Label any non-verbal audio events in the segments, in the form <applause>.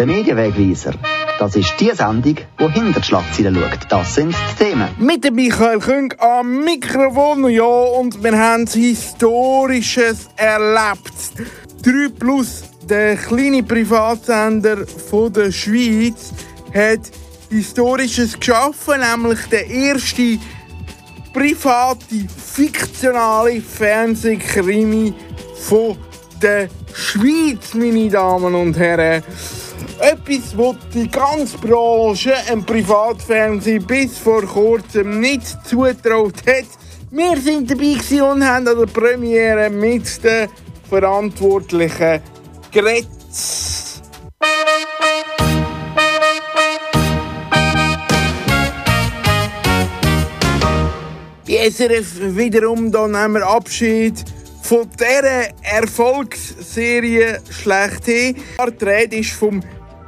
Der Medienwegweiser. Das ist die Sendung, die hinter die Schlagzeilen schaut. Das sind die Themen. Mit dem Michael Küng am Mikrofon, ja, und wir haben Historisches erlebt. 3 Plus, der kleine Privatsender der Schweiz, hat Historisches geschaffen, nämlich der erste private, fiktionale Fernsehkrimi von der Schweiz, meine Damen und Herren. Etwas, was die ganze Branche im Privatfernsehen bis vor kurzem nicht zutraut hat. Wir sind dabei und haben an der Premiere mit den Verantwortlichen geredet. Die SRF wiederum, da nehmen wir Abschied von dieser Erfolgsserie schlechthin. Die Rede ist vom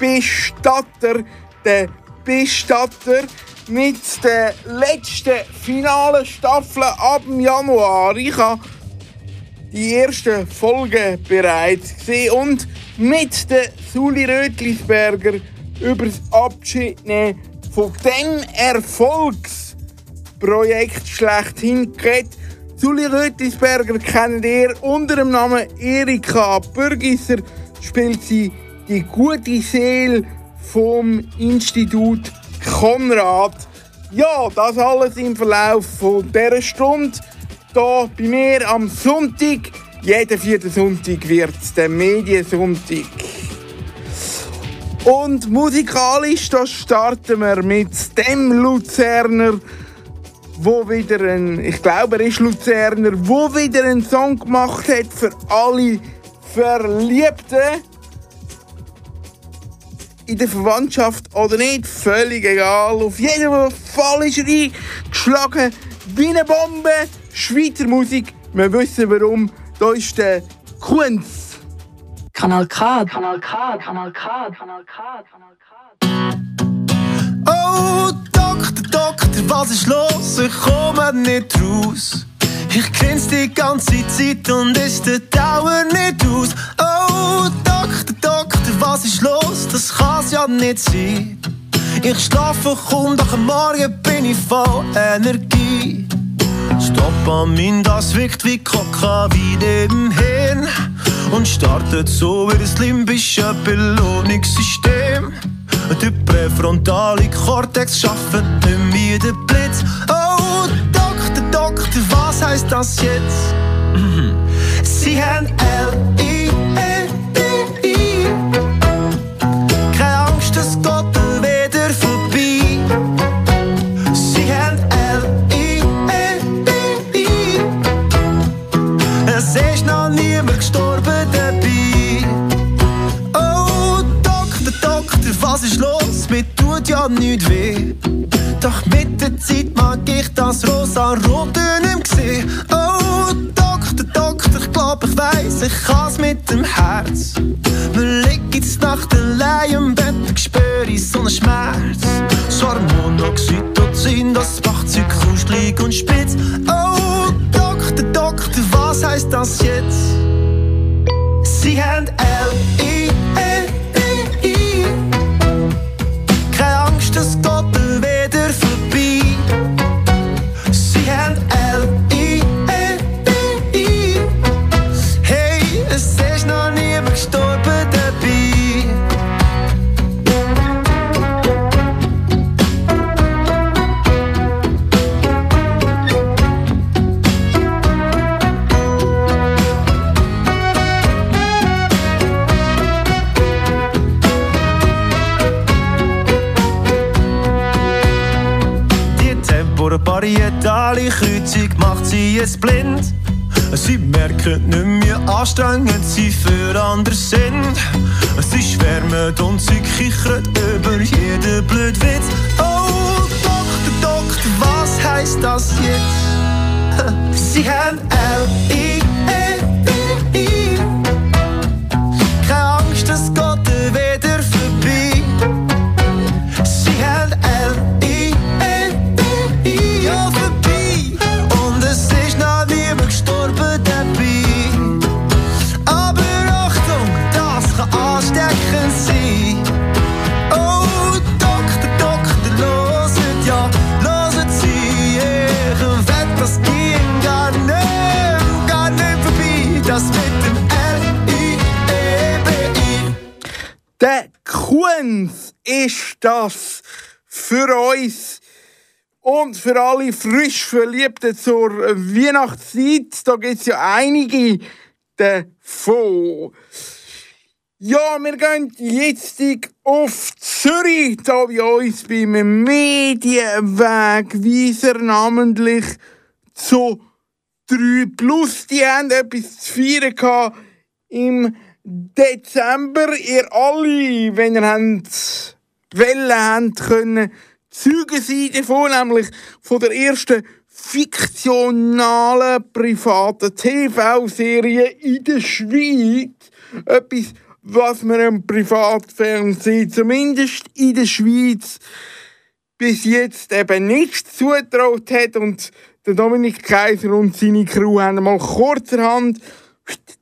Bestatter, der Bestatter mit der letzten finalen Staffel ab Januar. Ich habe die ersten Folgen bereits gesehen und mit der Suli Rötlisberger über das Abschiednehmen von dem Erfolgsprojekt schlechthin geredet. Suli Rötlisberger kennt ihr unter dem Namen Erika Bürgisser, spielt sie die gute Seele vom Institut Konrad. Ja, das alles im Verlauf von dieser Stunde. Hier bei mir am Sonntag. Jeden vierten Sonntag wird es der Mediensonntag. Und musikalisch da starten wir mit dem Luzerner, wo wieder ein, ich glaube er ist Luzerner, wo wieder einen Song gemacht hat für alle Verliebten in der Verwandtschaft oder nicht, völlig egal. Auf jeden Fall ist er eingeschlagen wie eine Bombe. Schweizer Musik, wir wissen warum. Da ist der Kunz. Kanal K, Kanal K, Kanal K, Kanal K, Kanal K. Oh, Doktor, Doktor, was ist los? Ich komme nicht raus. Ich grinse die ganze Zeit und ist der Dauer nicht aus. Oh, Doktor, Doktor, was ist los? Das kann's ja nicht sein. Ich schlafe kaum, doch am Morgen bin ich voll Energie. Dopamin, das wirkt wie Kokain im Hirn und startet so wie das limbische Belohnungssystem. Der präfrontale Kortex schafft nicht mehr den Blitz. Oh, heißt das jetzt? Sie haben L-I-E-D-I. Keine Angst, es geht wieder vorbei. Sie haben L-I-E-D-I. Es ist noch niemand gestorben dabei. Oh, Doktor, Doktor, was ist los? Mir tut ja nichts weh. Doch mit der Zeit mag ich das rosa-rote weiss, ich kann's mit dem Herz. Wir liegen jetzt Nacht allein im Bett, ich spüre so einen Schmerz. So Monoxytocin, das macht sie kuschelig und spitz. Oh, Doktor, Doktor, was heißt das jetzt? Sie haben L-I-E-D-I. Jetzt blind. Sie merken nicht mehr anstrengend sie für andere sind. Sie schwärmen und sie kichern über jeden Blödwitz. Oh, Doktor, Doktor, was heißt das jetzt? <laughs> Sie haben L-I-E-D-I. Das für uns und für alle frisch Verliebten zur Weihnachtszeit. Da gibt es ja einige davon. Ja, wir gehen jetzt auf Zürich, da bei uns beim Medienwegweiser, namentlich zu 3 Plus. Die haben etwas zu feiern gehabt im Dezember. Ihr alle, wenn ihr habt, Welle habt können, Zeugen sein davon, nämlich von der ersten fiktionalen privaten TV-Serie in der Schweiz. Etwas was man im Privatfernsehen, zumindest in der Schweiz, bis jetzt eben nicht zutraut hat. Und der Dominik Kaiser und seine Crew haben mal kurzerhand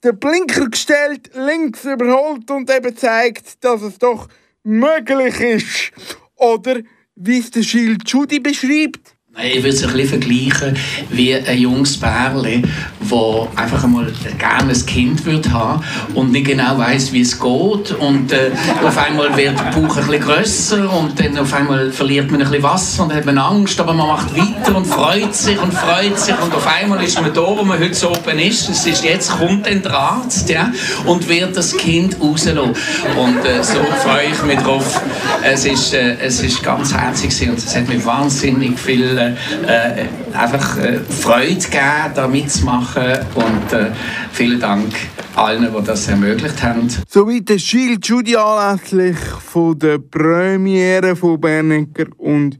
den Blinker gestellt, links überholt und eben zeigt, dass es doch möglich ist. Oder wie es der Schild Judy beschreibt. Ich würde es ein bisschen vergleichen wie ein junges Pärchen, das einfach einmal gerne ein Kind wird haben und nicht genau weiß, wie es geht. Und äh, auf einmal wird der Bauch ein bisschen grösser und dann auf einmal verliert man ein bisschen Wasser und hat man Angst, aber man macht weiter und freut sich und freut sich und auf einmal ist man da, wo man heute so oben ist. Es ist jetzt kommt ein Arzt ja, und wird das Kind rauslassen. Und äh, so freue ich mich drauf. Es ist, äh, ganz herzig und es hat mir wahnsinnig viel äh, äh, einfach äh, Freude gegeben, da mitzumachen und äh, vielen Dank allen, die das ermöglicht haben. Soweit der Schild Judy anlässlich von der Premiere von Bernecker und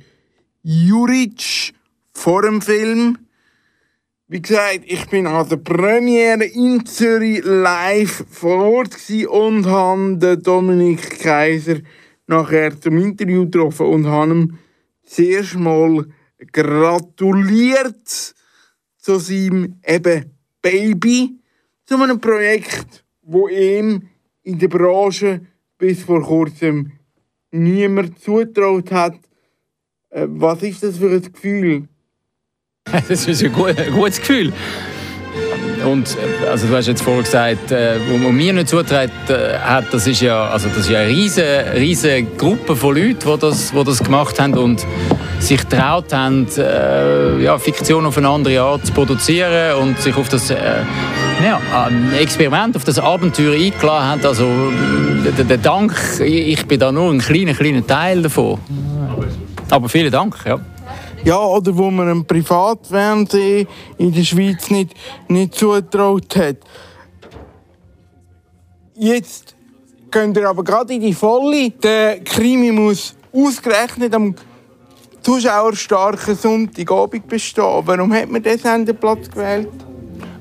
Juric vor dem Film. Wie gesagt, ich bin an der Premiere in Zürich live vor Ort und habe Dominik Kaiser nachher zum Interview getroffen und habe ihm zuerst mal gratuliert zu seinem eben Baby, zu einem Projekt, wo ihm in der Branche bis vor kurzem niemand zutraut hat. Äh, was ist das für ein Gefühl? <laughs> Das ist ein, gutes Gefühl. Und also du hast jetzt vorhin gesagt, äh, wo mir nicht zutraut äh, hat, das ist ja, also das ist ja eine riesige, riesige Gruppe von Leuten, die das, die das gemacht haben und sich getraut haben, äh, ja, Fiktion auf eine andere Art zu produzieren und sich auf das äh, ja, Experiment, auf das Abenteuer eingeladen haben. Also der Dank, ich bin da nur ein kleiner, kleiner Teil davon. Aber vielen Dank, ja. Ja, oder wo man einem Privatfernsehen in der Schweiz nicht, nicht zutraut hat. Jetzt könnt ihr aber gerade in die Volle. Der Krimi muss ausgerechnet am zuschauerstarken Sonntagabend bestehen. Warum hat man diesen Sendeplatz gewählt?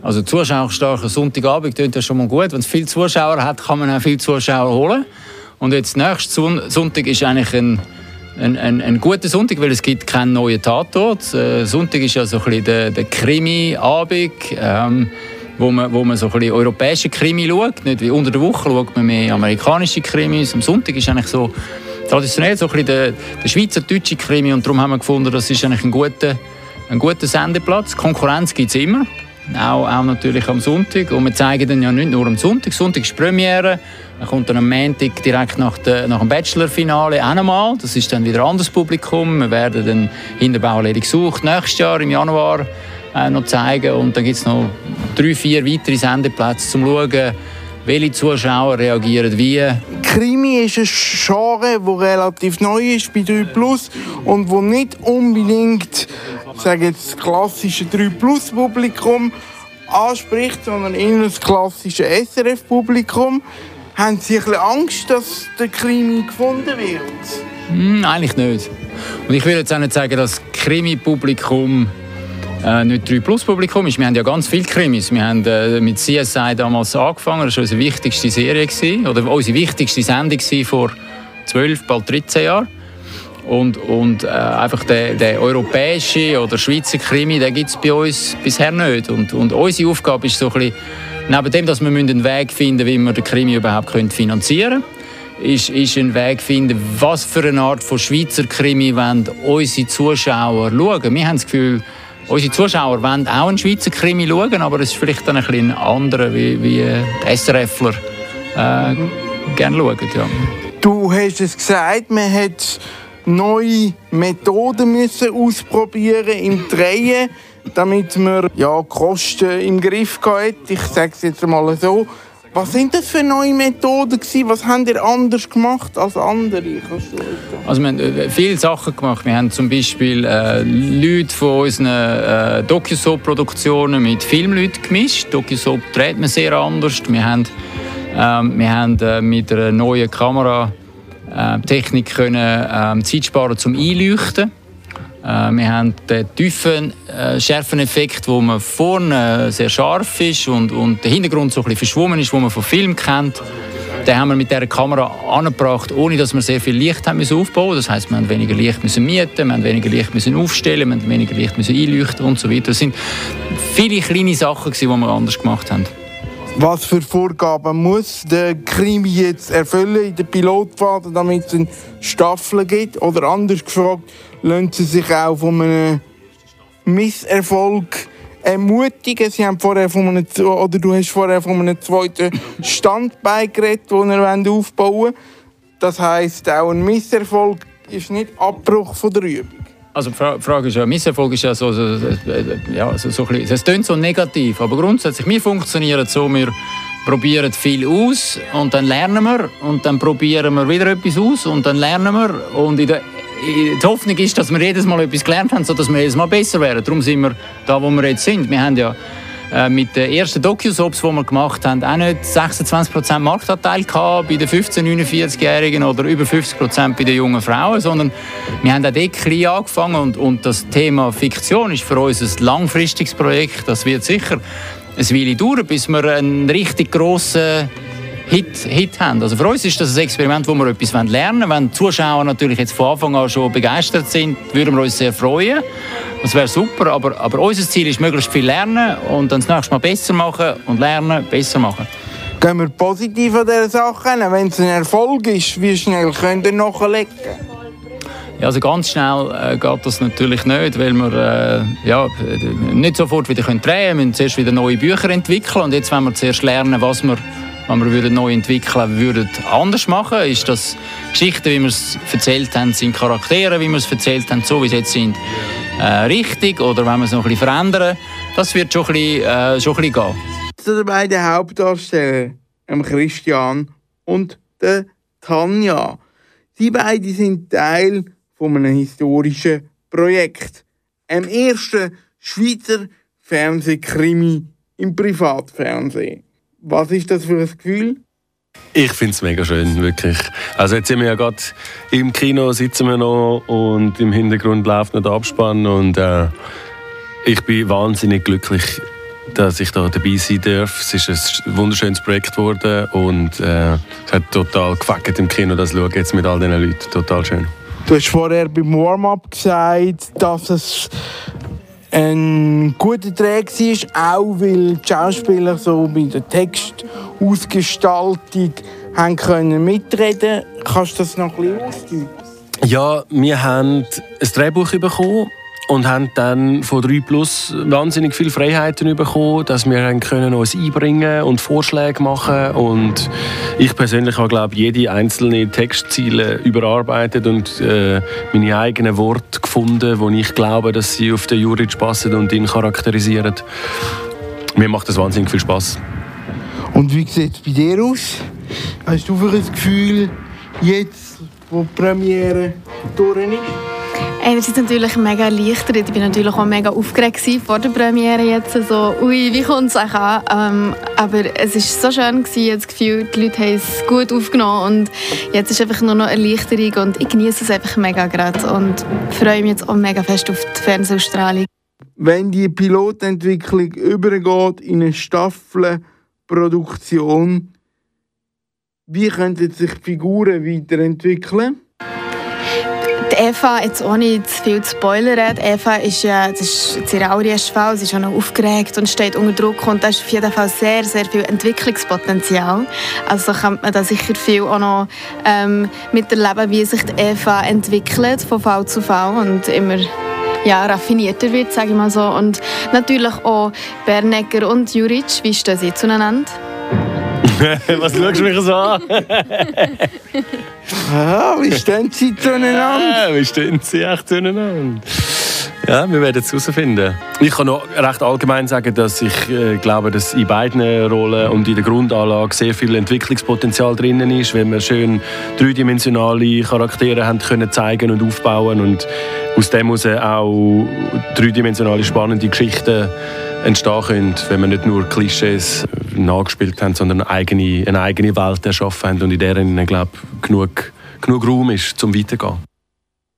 Also zuschauerstarker Sonntagabend klingt ja schon mal gut. Wenn es viele Zuschauer hat, kann man auch viele Zuschauer holen. Und jetzt nächsten Sonntag ist eigentlich ein, ein, ein, ein guter Sonntag, weil es gibt keinen neuen Tatort. Äh, Sonntag ist ja so ein der, der Krimi-Abend. Ähm, wo man, wo man so ein europäische Krimi schaut. Nicht wie unter der Woche schaut man mehr amerikanische Krimis. Am Sonntag ist eigentlich so traditionell so ein bisschen der, der schweizerdeutsche Krimi und darum haben wir gefunden, das ist eigentlich ein guter, ein guter Sendeplatz. Konkurrenz gibt es immer, auch, auch natürlich am Sonntag. Und wir zeigen dann ja nicht nur am Sonntag, Sonntag ist Premiere, dann kommt dann am Montag direkt nach, der, nach dem Bachelor-Finale auch nochmal, das ist dann wieder ein anderes Publikum, wir werden dann Hinterbauerledig gesucht. Nächstes Jahr im Januar äh, noch zeigen. Und dann gibt es noch drei, vier weitere Sendeplätze zum Schauen, welche Zuschauer reagieren wie? Krimi ist ein Genre, das relativ neu ist bei 3 Plus und wo nicht unbedingt sage jetzt, das klassische 3 Plus Publikum anspricht, sondern eher das klassische SRF Publikum. Haben Sie ein bisschen Angst, dass der Krimi gefunden wird? Hm, eigentlich nicht. Und ich will jetzt auch nicht sagen, dass das Krimi-Publikum äh, nicht 3 Plus Publikum ist. Wir haben ja ganz viele Krimis. Wir haben äh, mit CSI damals angefangen. Das war unsere wichtigste Serie gewesen, oder unsere wichtigste Sendung vor 12, bald 13 Jahren. Und, und äh, einfach der, der europäische oder Schweizer Krimi, den gibt es bei uns bisher nicht. Und, und unsere Aufgabe ist so ein bisschen, neben dem, dass wir einen Weg finden wie wir den Krimi überhaupt finanzieren können, ist, ist ein Weg finden, was für eine Art von Schweizer Krimi wollen unsere Zuschauer schauen. Wir haben das Gefühl, Unsere Zuschauer wollen auch einen Schweizer Krimi schauen, aber es ist vielleicht dann ein bisschen anderer, wie, wie die SRFler äh, gerne schauen. Ja. Du hast es gesagt, man hat neue Methoden müssen ausprobieren im Drehen, damit man ja, Kosten im Griff hat. Ich sage es jetzt mal so. Was sind das für neue Methoden gewesen? Was habt ihr anders gemacht als andere? Also wir haben äh, viele Sachen gemacht. Wir haben zum Beispiel äh, Leute von unseren äh, DocuSoap-Produktionen mit Filmleuten gemischt. DocuSoap dreht man sehr anders. Wir haben, ähm, wir haben äh, mit einer neuen Kameratechnik können ähm, Zeit sparen zum Einleuchten. Äh, wir haben den tiefen, äh, schärfen Effekt, wo man vorne sehr scharf ist und, und der Hintergrund so ein verschwommen ist, wo man vom Film kennt. Den haben wir mit dieser Kamera angebracht, ohne dass wir sehr viel Licht haben müssen aufbauen Das heißt, wir haben weniger Licht müssen mieten, wir haben weniger Licht müssen aufstellen, wir haben weniger Licht müssen einleuchten und so weiter. Das sind viele kleine Sachen, die wir anders gemacht haben. Was für Vorgaben muss der Krimi jetzt erfüllen in der Pilotphase, damit es eine Staffel gibt? Oder anders gefragt, lassen Sie sich auch von einem Misserfolg ermutigen. Sie haben vorher von einem, oder du hast vorher von einem zweiten Standbein geredet, den ihr aufbauen wollt. Das heisst, auch ein Misserfolg ist nicht Abbruch von der Übung. Also die Frage ist ja, Misserfolg ist ja so, so, ja, so, so ein es klingt so negativ, aber grundsätzlich, wir funktionieren so, wir probieren viel aus und dann lernen wir und dann probieren wir wieder etwas aus und dann lernen wir und in der die Hoffnung ist, dass wir jedes Mal etwas gelernt haben, sodass wir jedes Mal besser werden. Darum sind wir da, wo wir jetzt sind. Wir haben ja äh, mit den ersten Docu-Soaps, die wir gemacht haben, auch nicht 26% Marktanteil gehabt bei den 15-, 49-Jährigen oder über 50% bei den jungen Frauen, sondern wir haben auch dort klein angefangen und, und das Thema Fiktion ist für uns ein langfristiges Projekt. Das wird sicher eine Weile dauern, bis wir einen richtig grossen Hit, Hit haben. Also für uns ist das ein Experiment, wo wir etwas lernen wollen. Wenn die Zuschauer natürlich jetzt von Anfang an schon begeistert sind, würden wir uns sehr freuen. Das wäre super, aber, aber unser Ziel ist, möglichst viel lernen und dann das nächste Mal besser machen und lernen, besser machen. Gehen wir positiv an dieser Sache. Wenn es ein Erfolg ist, wie schnell könnt ihr nachlegen? Ja, also ganz schnell äh, geht das natürlich nicht, weil wir äh, ja, nicht sofort wieder drehen können. Wir müssen zuerst wieder neue Bücher entwickeln und jetzt wollen wir zuerst lernen, was wir wenn wir neu entwickeln würden, anders machen. Ist das Geschichten, wie wir es erzählt haben, sind Charaktere, wie wir es erzählt haben, so wie sie jetzt sind, äh, richtig? Oder wenn wir es noch ein bisschen verändern? Das wird schon ein bisschen, äh, schon ein bisschen gehen. Zu den beiden Hauptdarstellern, Christian und der Tanja. Sie beide sind Teil von einem historischen Projekt. Einem ersten Schweizer Fernsehkrimi im Privatfernsehen. Was ist das für ein Gefühl? Ich finde es mega schön, wirklich. Also jetzt sind wir ja gerade im Kino, sitzen wir noch und im Hintergrund läuft noch der Abspann und äh, ich bin wahnsinnig glücklich, dass ich da dabei sein darf. Es ist ein wunderschönes Projekt geworden und äh, es hat total gefackt im Kino, das schauen jetzt mit all diesen Leuten. Total schön. Du hast vorher beim Warm-up gesagt, dass es ein guter Dreh war, auch weil die Schauspieler so bei der Textausgestaltung haben können mitreden Kannst du das noch ein bisschen ausdrücken? Ja, wir haben ein Drehbuch bekommen und haben dann von 3 Plus wahnsinnig viele Freiheiten bekommen, dass wir können uns einbringen und Vorschläge machen und ich persönlich habe glaube jede einzelne Textziele überarbeitet und äh, meine eigenen Worte gefunden, wo ich glaube, dass sie auf den Juric passen und ihn charakterisieren. Mir macht das wahnsinnig viel Spaß. Und wie sieht es bei dir aus? Hast du für ein Gefühl jetzt, wo die Premiere durch ist? Einerseits natürlich mega erleichtert. Ich war natürlich auch mega aufgeregt vor der Premiere jetzt. So, ui, wie kommt es an? Ähm, aber es war so schön, gewesen, das Gefühl, die Leute haben es gut aufgenommen. Und jetzt ist einfach nur noch Erleichterung und ich genieße es einfach mega gerade und freue mich jetzt auch mega fest auf die Fernsehausstrahlung. Wenn die Pilotentwicklung übergeht in eine Staffelproduktion, wie könnten sich Figuren weiterentwickeln? Die Eva, jetzt ohne zu viel zu spoilern, die Eva ist ja, das ist ihre allererste Fall, sie ist auch noch aufgeregt und steht unter Druck und da ist auf jeden Fall sehr, sehr viel Entwicklungspotenzial. Also kann man da sicher viel auch noch ähm, miterleben, wie sich die Eva entwickelt von Fall zu Fall und immer ja, raffinierter wird, sage ich mal so. Und natürlich auch Bernegger und Juric, wie stehen sie zueinander? <laughs> Was schaust du mich so an? Ah, wie stehen sie zueinander? Ja, wie stehen sie echt zueinander? Ja, wir werden es herausfinden. Ich kann noch recht allgemein sagen, dass ich äh, glaube, dass in beiden Rollen und in der Grundanlage sehr viel Entwicklungspotenzial drinnen ist, wenn wir schön dreidimensionale Charaktere haben können zeigen und aufbauen und aus dem heraus auch dreidimensionale spannende Geschichten entstehen können, wenn wir nicht nur Klischees nachgespielt haben, sondern eine eigene, eine eigene Welt erschaffen haben und in der ich glaube genug, genug Raum ist, zum weiterzugehen.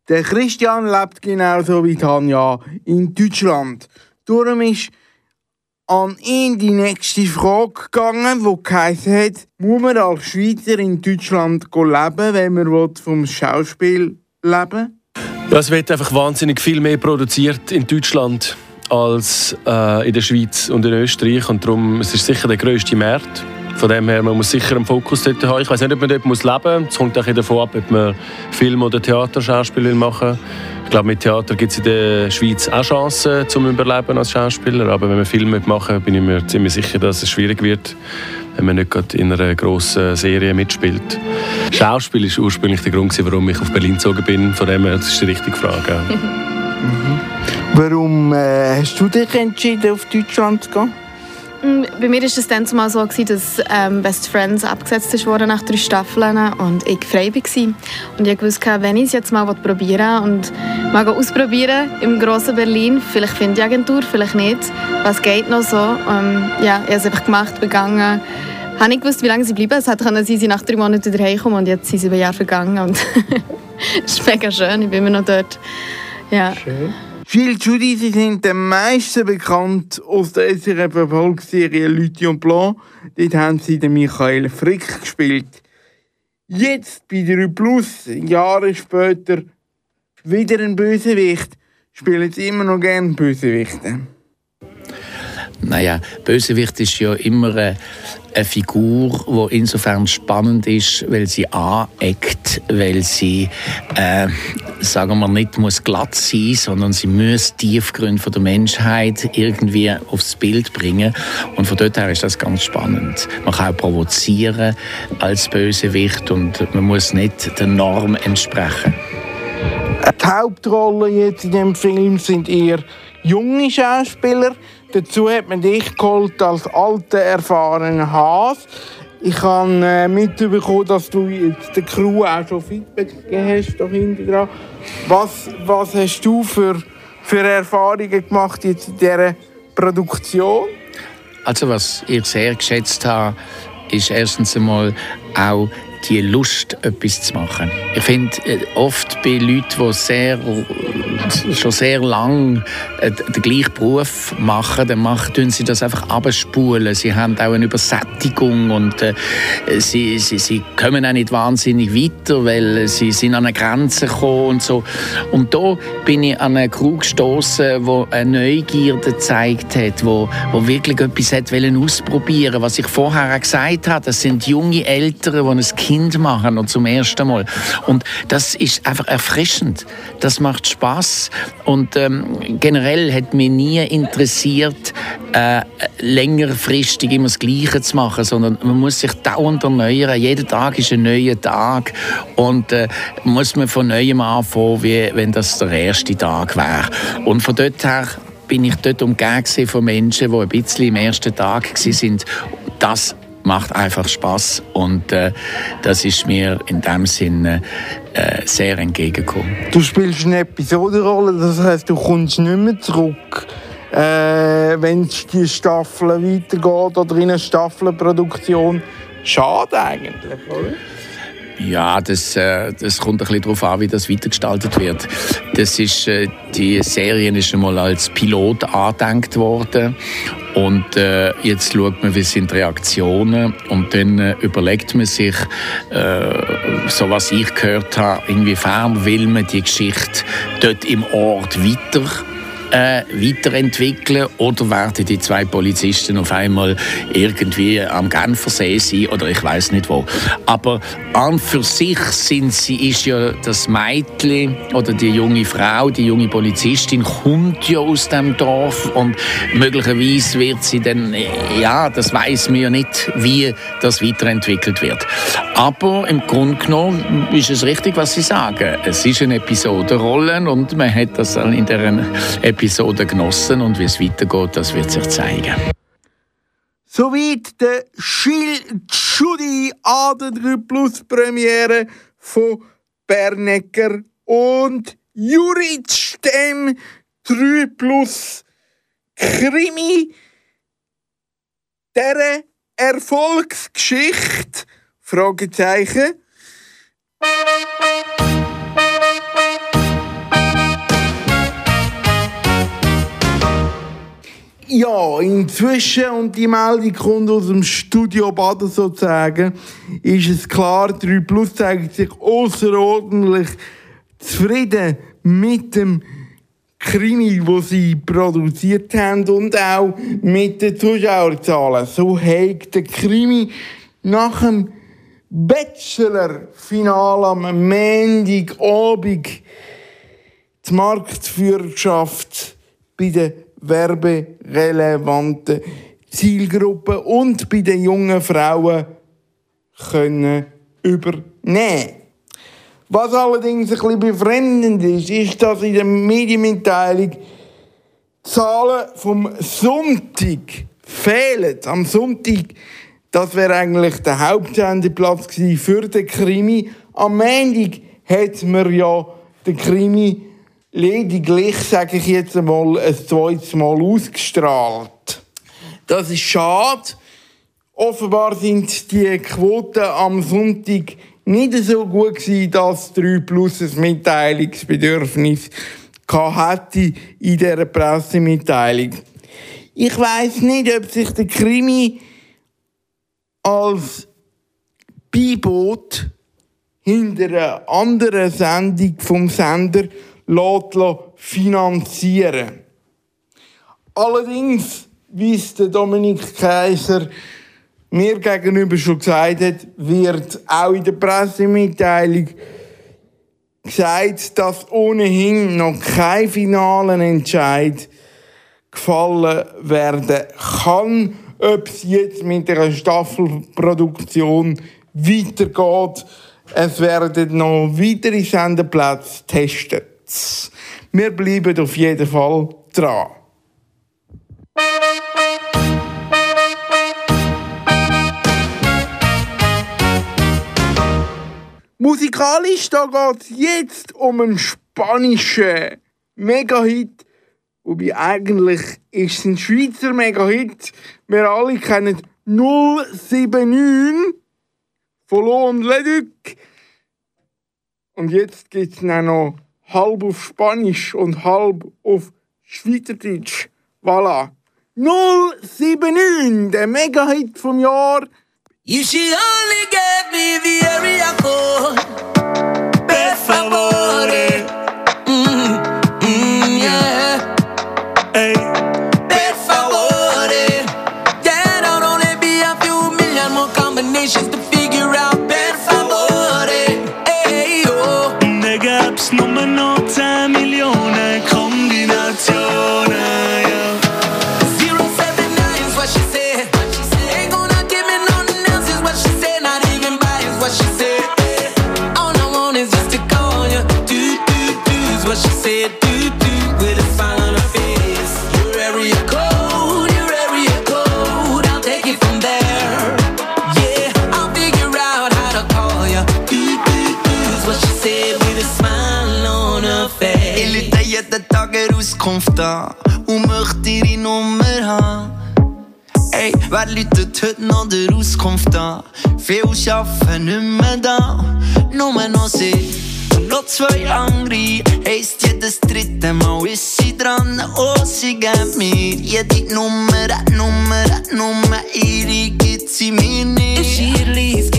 Der Christian lebt genauso wie Tanja in Deutschland. Darum ist an ihn die nächste Frage gegangen, die geheißen hat, muss man als Schweizer in Deutschland leben, wenn man vom Schauspiel leben ja, Es wird einfach wahnsinnig viel mehr produziert in Deutschland als äh, in der Schweiz und in Österreich und darum es ist sicher der grösste Markt. Von dem her, man muss sicher einen Fokus dort haben. Ich weiß nicht, ob man dort leben muss. Es hängt auch davon ab, ob man Film- oder Theaterschauspiel machen will. Ich glaube, mit Theater gibt es in der Schweiz auch Chancen zum Überleben als Schauspieler. Aber wenn man Filme machen bin ich mir ziemlich sicher, dass es schwierig wird, wenn man nicht gerade in einer grossen Serie mitspielt. Schauspiel war ursprünglich der Grund, warum ich auf Berlin gezogen bin. Von dem her, das ist die richtige Frage. <laughs> mhm. Warum äh, hast du dich entschieden, auf Deutschland zu gehen? Mm, bei mir war es dann zumal so, dass ähm, Best Friends abgesetzt wurde nach drei Staffeln und ich frei war. Und ich wusste, wenn ich es jetzt mal probieren und mal ausprobieren im grossen Berlin, vielleicht finde ich Agentur, vielleicht nicht, was geht noch so. Ähm, ja, ich habe es einfach gemacht, begangen. Ich habe nicht gewusst, wie lange sie bleiben. Es hätte können sie nach drei Monaten wieder heimkommen und jetzt sind sieben Jahre vergangen und es <laughs> ist mega schön, ich bin immer noch dort. Ja. Schön. Gilles Judy, sind am meisten bekannt aus der SRF Erfolgsserie Lüthi und Blanc. Dort haben sie den Michael Frick gespielt. Jetzt bei 3 Plus, Jahre später, wieder ein Bösewicht. Spielen sie immer noch gerne Bösewichte? Naja, Bösewicht ist ja immer eine, Figur, die insofern spannend ist, weil sie aneckt, weil sie, äh, sagen wir nicht muss glatt sein, sondern sie muss Tiefgründe von der Menschheit irgendwie aufs Bild bringen. Und von dort her ist das ganz spannend. Man kann auch provozieren als Bösewicht und man muss nicht der Norm entsprechen. Die Hauptrollen jetzt in dem Film sind eher junge Schauspieler. Dazu hat man dich geholt als alter, erfahrener Haas. Ich habe äh, mitbekommen, dass du jetzt der Crew auch schon Feedback gegeben hast, dran. Was, was hast du für, für Erfahrungen gemacht jetzt in dieser Produktion? Also was ich sehr geschätzt habe, ist erstens einmal auch die Lust, etwas zu machen. Ich finde, äh, oft bei Leuten, die sehr, schon sehr lang äh, den gleichen Beruf machen, dann machen sie das einfach abspulen. Sie haben auch eine Übersättigung und äh, sie, sie, sie kommen auch nicht wahnsinnig weiter, weil sie sind an eine Grenze gekommen und so. Und da bin ich an eine Crew gestoßen, wo eine Neugierde gezeigt hat, wo, wo wirklich etwas hat ausprobieren, was ich vorher gesagt habe. Das sind junge Eltern, die ein Kind Kind machen und zum ersten Mal. Und das ist einfach erfrischend. Das macht Spaß und ähm, generell hat mich nie interessiert, äh, längerfristig immer das Gleiche zu machen, sondern man muss sich dauernd erneuern. Jeder Tag ist ein neuer Tag und äh, muss man von neuem anfangen, wie wenn das der erste Tag wäre. Und von dort her bin ich dort umgeben von Menschen, die ein bisschen im ersten Tag waren. Das macht einfach Spaß und äh, das ist mir in dem Sinne äh, sehr entgegengekommen. Du spielst eine Episodenrolle, das heißt, du kommst nicht mehr zurück, äh, wenn die Staffel weitergeht oder in einer Staffelproduktion. Schade eigentlich, oder? Ja, das, äh, das kommt ein bisschen darauf an, wie das weitergestaltet wird. Das ist, äh, die Serie ist einmal als Pilot angedenkt worden und äh, jetzt schaut man, wie sind die Reaktionen und dann äh, überlegt man sich, äh, so was ich gehört habe, inwiefern will man die Geschichte dort im Ort weiter äh, weiterentwickeln oder werden die zwei Polizisten auf einmal irgendwie am Genfersee sein oder ich weiß nicht wo. Aber an für sich sind sie, ist ja das Mädchen oder die junge Frau, die junge Polizistin kommt ja aus dem Dorf und möglicherweise wird sie dann, ja, das weiß man ja nicht, wie das weiterentwickelt wird. Aber im Grunde genommen ist es richtig, was Sie sagen. Es ist eine Episode Rollen und man hat das in der Episode genossen und wie es weitergeht, das wird sich zeigen. Soweit der Schill Judy an der 3 Plus Premiere von Bernecker und Juric, dem 3 Plus Krimi. Deren Erfolgsgeschichte? Fragezeichen. Ja, inzwischen, und die Meldung kommt aus dem Studio Baden sozusagen, ist es klar, 3 Plus zeigt sich außerordentlich zufrieden mit dem Krimi, wo sie produziert haben und auch mit den Zuschauerzahlen. So hat der Krimi nach dem Bachelor-Finale am Montagabend die Marktführerschaft bei den werberelevanten Zielgruppen und bei den jungen Frauen können übernehmen. Was allerdings ein bisschen befremdend ist, ist, dass in der Medienmitteilung Zahlen vom Sonntag fehlen. Am Sonntag, das wäre eigentlich der Hauptsendeplatz für den Krimi. Am Montag hat man ja den Krimi lediglich, sage ich jetzt einmal, ein zweites Mal ausgestrahlt. Das ist schade. Offenbar sind die Quoten am Sonntag nicht so gut gewesen, dass 3 Plus ein Mitteilungsbedürfnis hätte in dieser Pressemitteilung. Ich weiß nicht, ob sich der Krimi als Beiboot hinter einer anderen Sendung vom Sender finanzieren Allerdings, wie es der Dominik Kaiser mir gegenüber schon gesagt hat, wird auch in der Pressemitteilung gesagt, dass ohnehin noch kein finalen Entscheid gefallen werden kann, ob es jetzt mit der Staffelproduktion weitergeht. Es werden noch weitere Sendeplätze getestet. Wir bleiben auf jeden Fall dran. Musikalisch, da geht es jetzt um einen spanischen Megahit. Wobei eigentlich ist es ein Schweizer Megahit. Wir alle kennen 079 von und Leduc. Und jetzt gibt es noch halb auf Spanisch und halb auf Schweizerdeutsch. Voilà. 079, der Megahit vom Jahr. You should only give me the area code. Per favore. Jeden Tag eine Auskunft an und möchte ihre Nummer haben. Ey, wer läutet heute noch der Auskunft an? Viel arbeiten nicht mehr da, nur noch sie. Und noch zwei andere, heisst jedes dritte Mal ist sie dran. Oh, sie gibt mir jede Nummer, Nummer, Nummer, ihre gibt sie mir nicht. If she at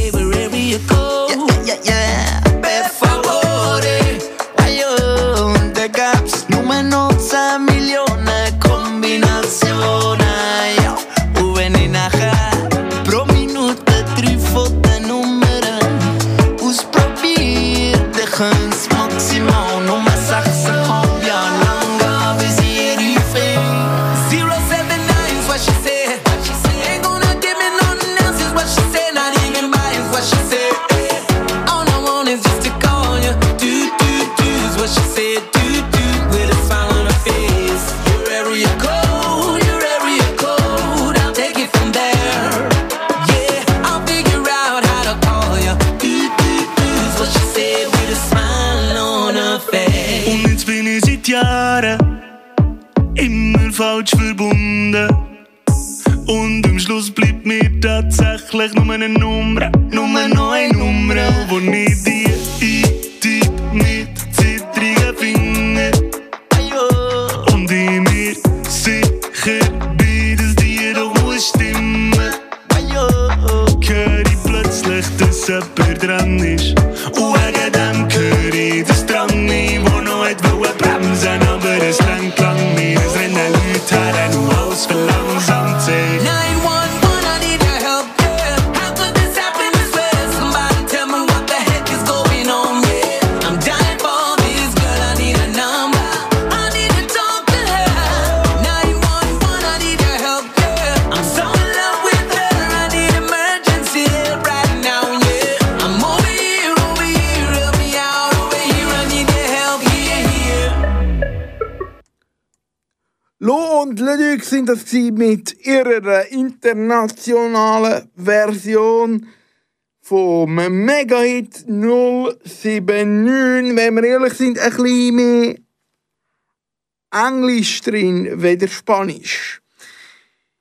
sind das gewesen mit ihrer internationalen Version vom Megahit 079. Wenn wir ehrlich sind, ein bisschen mehr Englisch drin, weder Spanisch.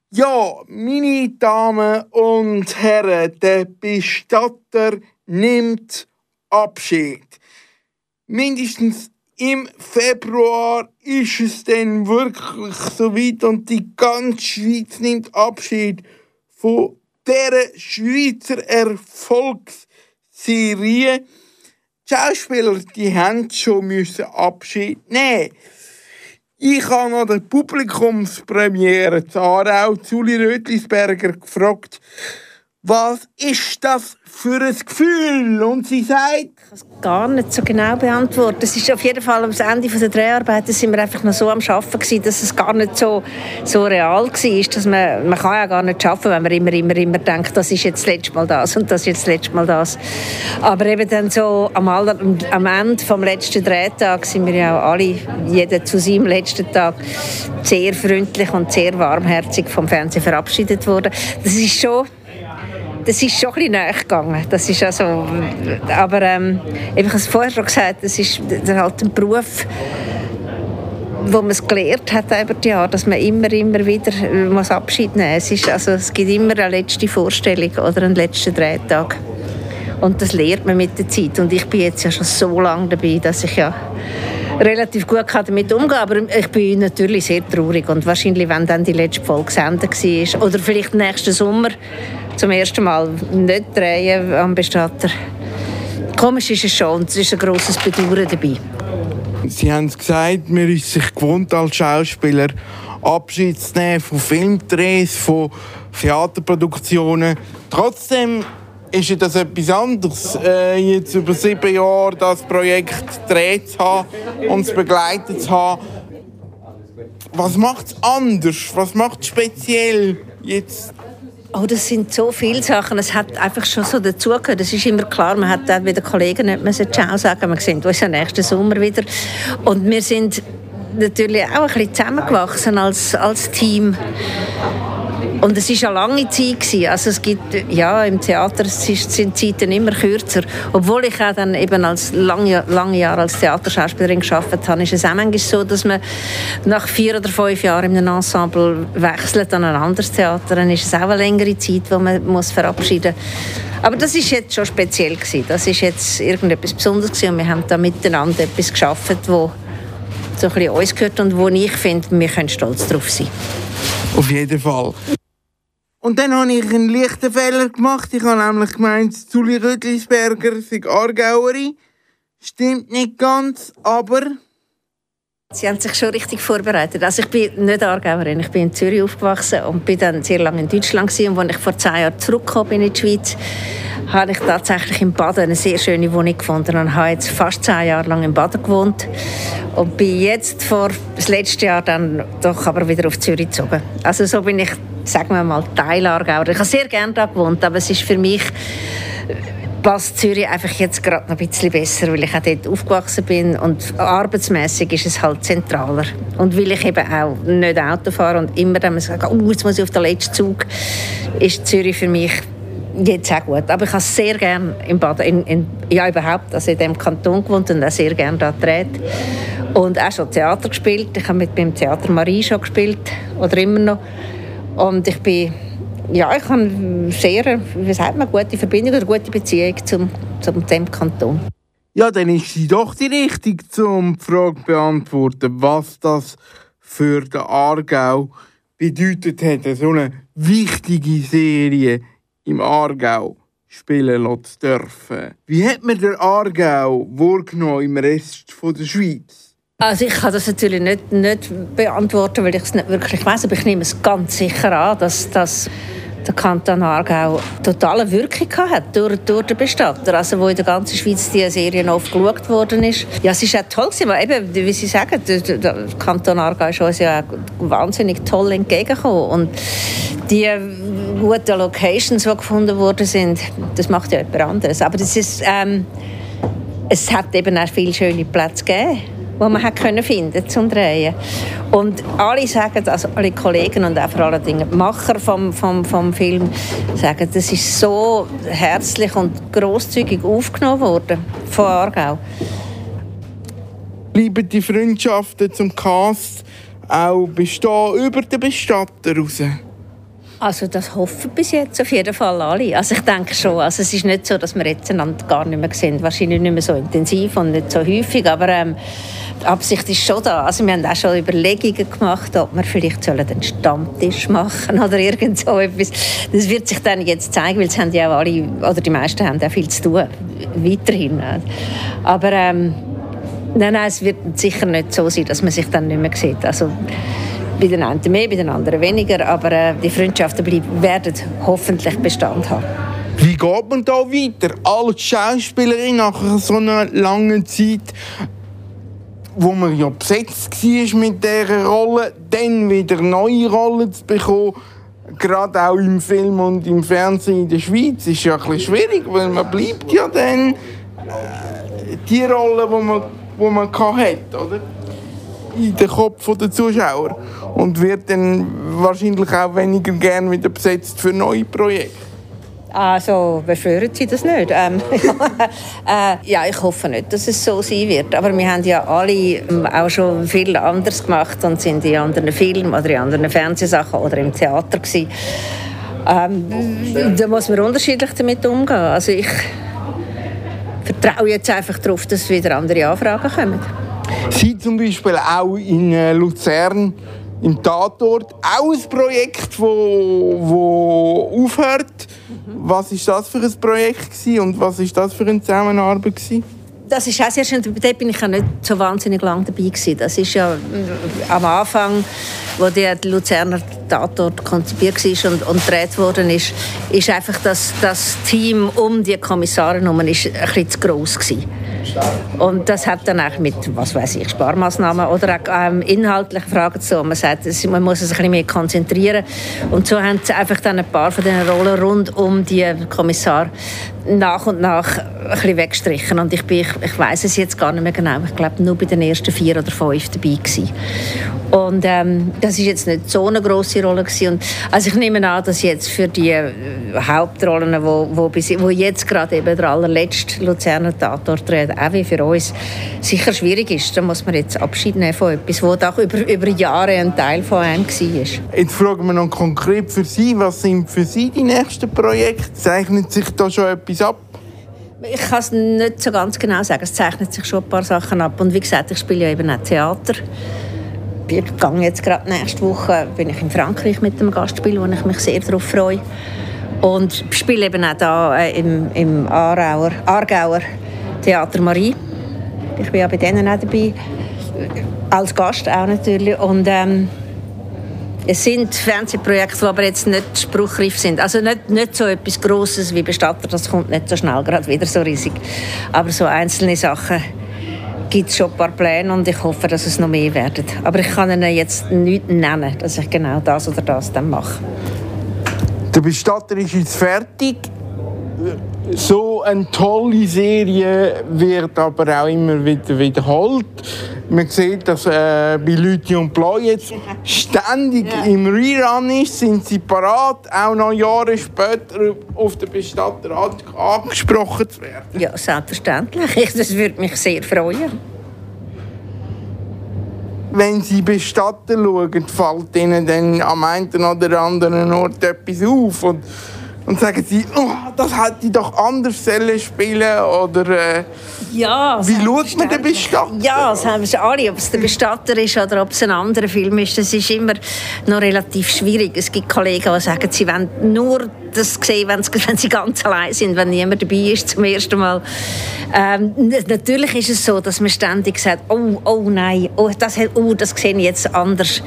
Ja, meine Damen und Herren, der Bestatter nimmt Abschied. Mindestens im Februar ist es dann wirklich soweit und die ganze Schweiz nimmt Abschied von dieser Schweizer Erfolgsserie. Die Schauspieler, die haben schon müssen Abschied nehmen. Ich habe noch der Publikumspremiere zu Zuli Rötlisberger, gefragt, was ist das für ein Gefühl? Und sie sagt, gar nicht so genau beantworten. Es ist auf jeden Fall am Ende der Dreharbeiten sind wir einfach noch so am gewesen, dass es gar nicht so, so real war, dass man, man kann ja gar nicht schaffen, wenn man immer, immer, immer denkt, das ist jetzt das letzte Mal das und das ist jetzt das letzte Mal das. Aber eben dann so am, aller, am Ende vom letzten Drehtag sind wir ja alle, jeder zu seinem letzten Tag, sehr freundlich und sehr warmherzig vom Fernsehen verabschiedet worden. Das ist schon das ist schon ein bisschen näher gegangen. Das ist also, aber ähm, ich habe es vorher schon gesagt, das ist halt ein Beruf, wo man es gelernt hat über die Jahre, dass man immer, immer wieder muss Abschied nehmen muss. Es, also, es gibt immer eine letzte Vorstellung oder einen letzten Drehtag. Und das lernt man mit der Zeit. Und ich bin jetzt ja schon so lange dabei, dass ich ja relativ gut damit umgehen Aber ich bin natürlich sehr traurig. Und wahrscheinlich, wenn dann die letzte Folge gesendet war, oder vielleicht nächsten Sommer zum ersten Mal nicht drehen am Bestatter. Komisch ist es schon es ist ein grosses Bedauern dabei. Sie haben es gesagt, man ist sich gewohnt als Schauspieler Abschied zu nehmen von Filmdrehs, von Theaterproduktionen. Trotzdem ist ja das etwas anderes, äh, jetzt über sieben Jahre das Projekt gedreht zu haben und es begleitet zu haben. Was macht es anders? Was macht es speziell jetzt Oh, das sind so viele Sachen. Es hat einfach schon so dazugehört. Es ist immer klar, man hat auch wieder Kollegen nicht mehr Ciao sagen. Wir sehen uns ja nächsten Sommer wieder. Und wir sind natürlich auch ein bisschen zusammengewachsen als, als Team. Und es war eine lange Zeit. Also es gibt, ja, im Theater sind die Zeiten immer kürzer. Obwohl ich auch dann eben als lange, lange Jahre als Theaterschauspielerin gearbeitet habe, ist es auch manchmal so, dass man nach vier oder fünf Jahren in einem Ensemble wechselt an ein anderes Theater. Dann ist es auch eine längere Zeit, wo man muss verabschieden muss. Aber das ist jetzt schon speziell gewesen. Das ist jetzt irgendetwas Besonderes gewesen. und wir haben da miteinander etwas geschaffen, wo so ein bisschen uns gehört und wo ich finde, wir können stolz drauf sein. Auf jeden Fall. Und dann habe ich einen leichten Fehler gemacht. Ich habe nämlich gemeint, Zuli Rüttlisberger sei Aargauerin. Stimmt nicht ganz, aber... Sie haben sich schon richtig vorbereitet. Also ich bin nicht Aargauerin, ich bin in Zürich aufgewachsen und bin dann sehr lange in Deutschland. Und als ich vor zehn Jahren zurückgekommen bin in die Schweiz, habe ich tatsächlich in Baden eine sehr schöne Wohnung gefunden und habe jetzt fast zehn Jahre lang in Baden gewohnt und bin jetzt vor das letzte Jahr dann doch aber wieder auf Zürich gezogen. Also so bin ich, sagen wir mal, Teil Aargauer. Ich habe sehr gerne da gewohnt, aber es ist für mich passt Zürich einfach jetzt gerade noch ein bisschen besser, weil ich auch dort aufgewachsen bin und arbeitsmäßig ist es halt zentraler. Und weil ich eben auch nicht Auto fahre und immer dann sage, oh, jetzt muss ich auf den letzten Zug, ist Zürich für mich Jetzt auch gut. Aber ich habe sehr gerne im Baden, in, in, ja überhaupt, also in diesem Kanton gewohnt und auch sehr gerne da gedreht. Und auch schon Theater gespielt. Ich habe mit beim Theater Marie schon gespielt, oder immer noch. Und ich bin, ja, ich habe sehr, wie sagt man, gute Verbindung oder gute Beziehung zum, zum dem Kanton. Ja, dann ist sie doch die Richtige, um die Frage zu beantworten, was das für den Aargau bedeutet hat, so eine wichtige Serie im Aargau spielen zu dürfen. Wie hat man den Aargau wahrgenommen im Rest der Schweiz? Also ich kann das natürlich nicht, nicht beantworten, weil ich es nicht wirklich weiß, aber ich nehme es ganz sicher an, dass, dass der Kanton Aargau totale Wirkung hat durch, durch den Bestatter, also wo in der ganzen Schweiz die Serie oft geschaut worden ist. Ja, es ist auch toll gewesen, weil eben, wie Sie sagen, der, der Kanton Aargau ist uns ja wahnsinnig toll entgegengekommen und die guten Locations, die gefunden worden sind, das macht ja jemand anderes. Aber das ist, ähm, es hat eben auch viele schöne Plätze gegeben die man hat können finden zum Drehen. Und alle sagen, also alle Kollegen und auch vor allen Dingen die Macher vom, vom, vom Film sagen, das ist so herzlich und großzügig aufgenommen worden von Aargau. Bleiben die Freundschaften zum Cast auch bestehen über den Bestatter raus? Also das hoffen bis jetzt auf jeden Fall alle. Also ich denke schon. Also es ist nicht so, dass wir jetzt einander gar nicht mehr sehen. Wahrscheinlich nicht mehr so intensiv und nicht so häufig, aber ähm, die Absicht ist schon da. Also wir haben auch schon Überlegungen gemacht, ob wir vielleicht einen Stammtisch machen oder irgend so etwas. Das wird sich dann jetzt zeigen, weil es haben ja alle, oder die meisten haben auch viel zu tun, weiterhin. Aber ähm, nein, nein, es wird sicher nicht so sein, dass man sich dann nicht mehr sieht. Also bei den einen mehr, bei den anderen weniger, aber äh, die Freundschaften bleiben, werden hoffentlich Bestand haben. Wie geht man da weiter als Schauspielerin nach so einer langen Zeit, wo man ja besetzt war mit dieser Rolle, dann wieder neue Rollen zu bekommen, gerade auch im Film und im Fernsehen in der Schweiz, ist ja ein schwierig, weil man bleibt ja dann äh, die Rolle, die man, wo man hat, oder? in den Kopf der Zuschauer und wird dann wahrscheinlich auch weniger gern wieder besetzt für neue Projekte. Also beschwören Sie das nicht? Ähm, <laughs> äh, ja, ich hoffe nicht, dass es so sein wird. Aber wir haben ja alle ähm, auch schon viel anders gemacht und sind in anderen Filmen oder in anderen Fernsehsachen oder im Theater gewesen. Ähm, da muss man unterschiedlich damit umgehen. Also ich vertraue jetzt einfach darauf, dass wieder andere Anfragen kommen. Sie zum Beispiel auch in äh, Luzern im Tatort auch ein Projekt, wo, wo aufhört. Was ist das für ein Projekt und was ist das für eine Zusammenarbeit gewesen? Das ist auch sehr schön. Dort bin ich ja nicht so wahnsinnig lange dabei gewesen. Das ist ja äh, am Anfang, wo der Luzerner Tatort konzipiert war und, und gedreht worden ist, ist einfach das, das Team um die Kommissarin herum ein bisschen zu gross gewesen. Und das hat dann auch mit, was weiß ich, Sparmaßnahmen oder auch ähm, inhaltlichen Fragen zu tun. Man sagt, man muss sich ein bisschen mehr konzentrieren. Und so haben sie einfach dann ein paar von diesen Rollen rund um die Kommissar nach und nach ein bisschen weggestrichen. Und ich, ich, ich weiß es jetzt gar nicht mehr genau. Ich glaube, nur bei den ersten vier oder fünf dabei gewesen. Und ähm, das ist jetzt nicht so eine große Rolle gewesen. Und, also ich nehme an, dass jetzt für die äh, Hauptrollen, wo, wo, bis, wo jetzt gerade eben der allerletzte Luzerner Tatort dreht, auch wie für uns sicher schwierig ist. Da muss man jetzt Abschied nehmen von etwas, wo doch über, über Jahre ein Teil von einem war. Jetzt fragen wir noch konkret für Sie, was sind für Sie die nächsten Projekte? Zeichnet sich da schon etwas ab? Ich kann es nicht so ganz genau sagen. Es zeichnet sich schon ein paar Sachen ab. Und wie gesagt, ich spiele ja eben auch Theater ich gehe jetzt gerade nächste Woche bin ich in Frankreich mit einem Gastspiel, wo ich mich sehr darauf freue. Und spiele eben auch da äh, im, im Aarauer, Aargauer Theater Marie. Ich bin ja bei denen auch dabei, als Gast auch natürlich. Und ähm, es sind Fernsehprojekte, die aber jetzt nicht spruchreif sind. Also nicht, nicht so etwas Grosses wie Bestatter, das kommt nicht so schnell gerade wieder so riesig. Aber so einzelne Sachen gibt es schon ein paar Pläne und ich hoffe, dass es noch mehr werden. Aber ich kann Ihnen jetzt nicht nennen, dass ich genau das oder das dann mache. Der Bestatter ist jetzt fertig. So eine tolle Serie wird aber auch immer wieder wiederholt. Man sieht, dass äh, bei Lithium Blau jetzt ständig im Rerun ist, sind sie parat, auch noch Jahre später auf der Bestatter an- angesprochen zu werden. Ja, selbstverständlich. Das würde mich sehr freuen. Wenn sie Bestatter schauen, fällt ihnen dann am einen oder anderen Ort etwas auf und, und sagen sie, oh, das hätte ich doch anders sollen spielen oder äh, Ja, wie schaut man den Bestatter? Ja, das haben wir alle. Ob es der Bestatter ist oder ob es ein anderer Film ist, das ist immer noch relativ schwierig. Es gibt Kollegen, die sagen, sie wollen nur das sehen, wenn sie, <laughs> wenn sie ganz allein sind, wenn niemand dabei ist zum ersten Mal. Ähm, natürlich ist es so, dass man ständig sagt, oh, oh nein, oh, das, hat- oh, das sehe ich jetzt anders.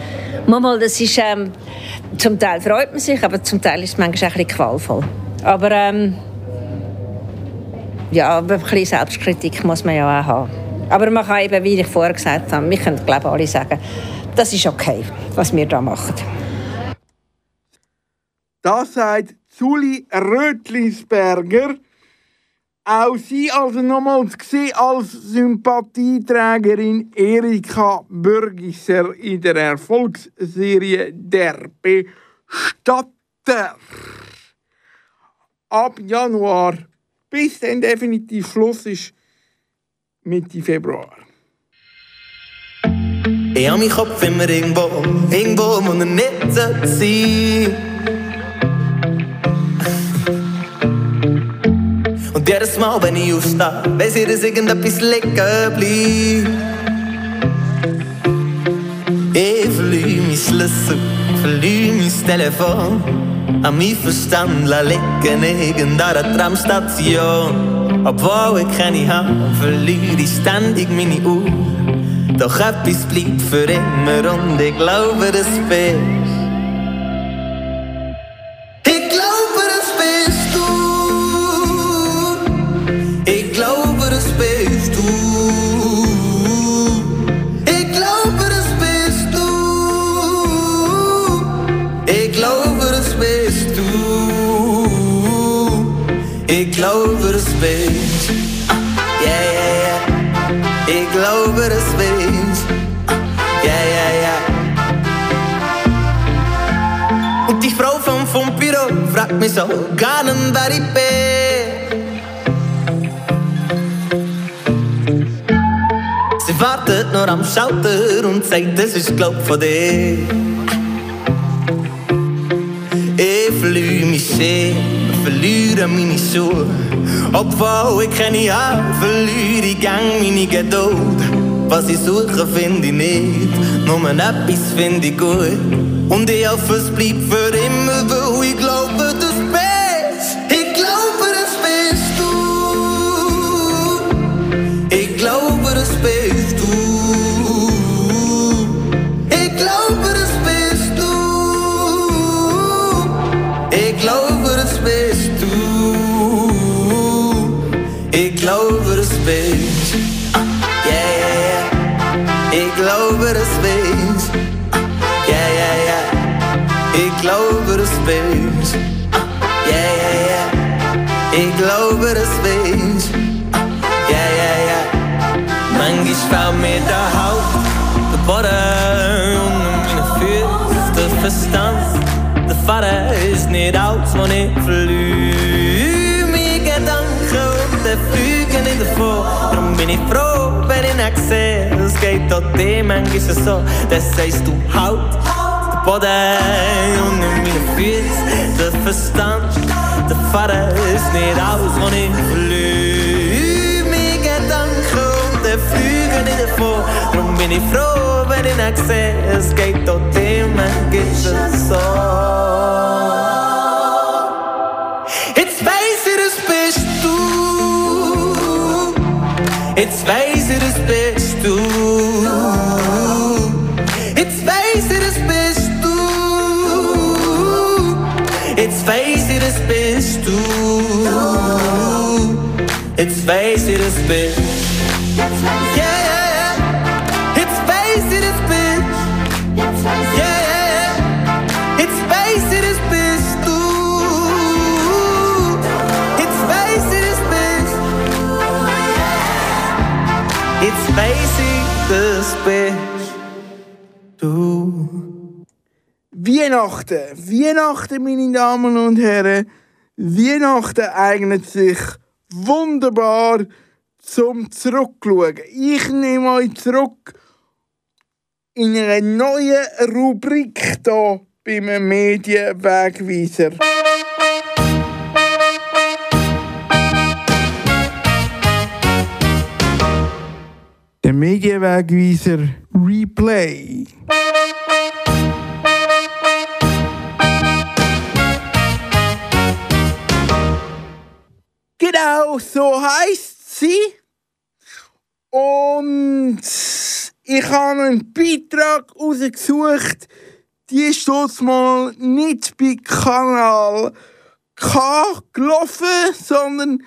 Manchmal, das ist, ähm, zum Teil freut man sich, aber zum Teil ist es manchmal auch ein bisschen qualvoll. Aber ähm, ja, ein bisschen Selbstkritik muss man ja auch haben. Aber man kann eben, wie ich vorher gesagt habe, wir können glaube alle sagen, das ist okay, was wir da machen. Das sagt Zuli Rötlisberger. Auch sie also nochmals gesehen als Sympathieträgerin Erika Bürgisser in der Erfolgsserie Der Bestatter. Ab Januar bis dann definitiv Schluss ist Mitte Februar. Ich hab meinen Kopf immer irgendwo, irgendwo, wo er nicht sein. Und jedes Mal, wenn ich aufstehe, weiss ich, dass irgendetwas liegen bleibt. Ich verliere mein Schlüssel, verliere mein Telefon. An mein Verstand la liegen irgendeiner Tramstation. Obwohl ich keine habe, verliere ich ständig meine Uhr. Doch etwas bleibt für immer und ich glaube, das bist. Ich bin. Sie wartet nur am Schalter und sagt, das ist glaub von dir. Ich verliere mich sehr, verliere meine Schuhe. Obwohl ich keine habe, verliere ich gang meine Geduld. Was ich suche, finde ich nicht, nur etwas finde ich gut. Und ich hoffe, es bleibt für immer, weil ich glaube, Verstand. Der Vater ist nicht aus, wo ich verliere. Meine Gedanken und der fliegen nicht davon. Darum bin ich froh, wenn ich nicht sehe. Es geht auch dir manchmal so, das sagst du halt. Der Boden unter meine Füße, der Verstand. Der Vater ist nicht aus, wo ich verliere. Fliegen nicht davon. Darum bin ich froh, wenn ich nicht sehe. Es geht auch dir manchmal so. Jetzt weiß ich, das bist du. Jetzt weiß ich, das bist du. Jetzt weiß ich, das bist du. Jetzt weiß Weihnachten. Weihnachten, meine Damen und Herren. Weihnachten eignet sich wunderbar zum Zurückschauen. Ich nehme euch zurück in eine neue Rubrik hier beim Medienwegweiser. Der Medienwegweiser Replay. Genau, so heisst sie. Und ich habe einen Beitrag rausgesucht, die ist dort mal nicht bei Kanal K gelaufen, sondern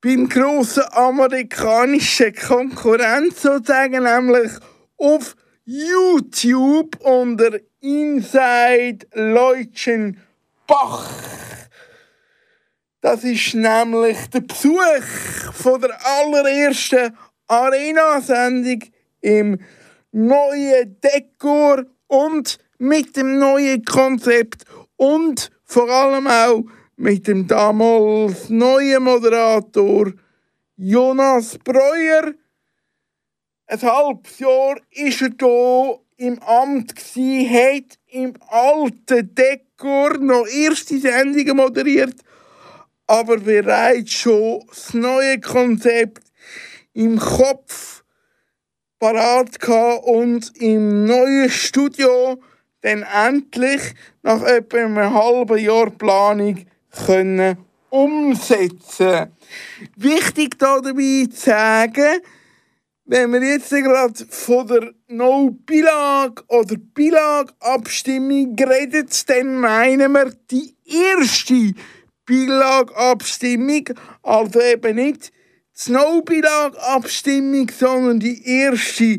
beim grossen amerikanischen Konkurrent sozusagen, nämlich auf YouTube unter Inside Leutschenbach. Das ist nämlich der Besuch von der allerersten Arena-Sendung im neuen Dekor und mit dem neuen Konzept und vor allem auch mit dem damals neuen Moderator Jonas Breuer. Ein halbes Jahr ist er hier im Amt hat im alten Dekor noch erste Sendungen moderiert, aber bereits schon das neue Konzept im Kopf parat und im neuen Studio dann endlich nach etwa einem halben Jahr Planung können umsetzen. Wichtig da dabei zu sagen, wenn wir jetzt gerade von der No-Bilag oder Bilag-Abstimmung reden, dann meinen wir die erste Bilag-Abstimmung, also eben nicht die No-Bilag-Abstimmung, sondern die erste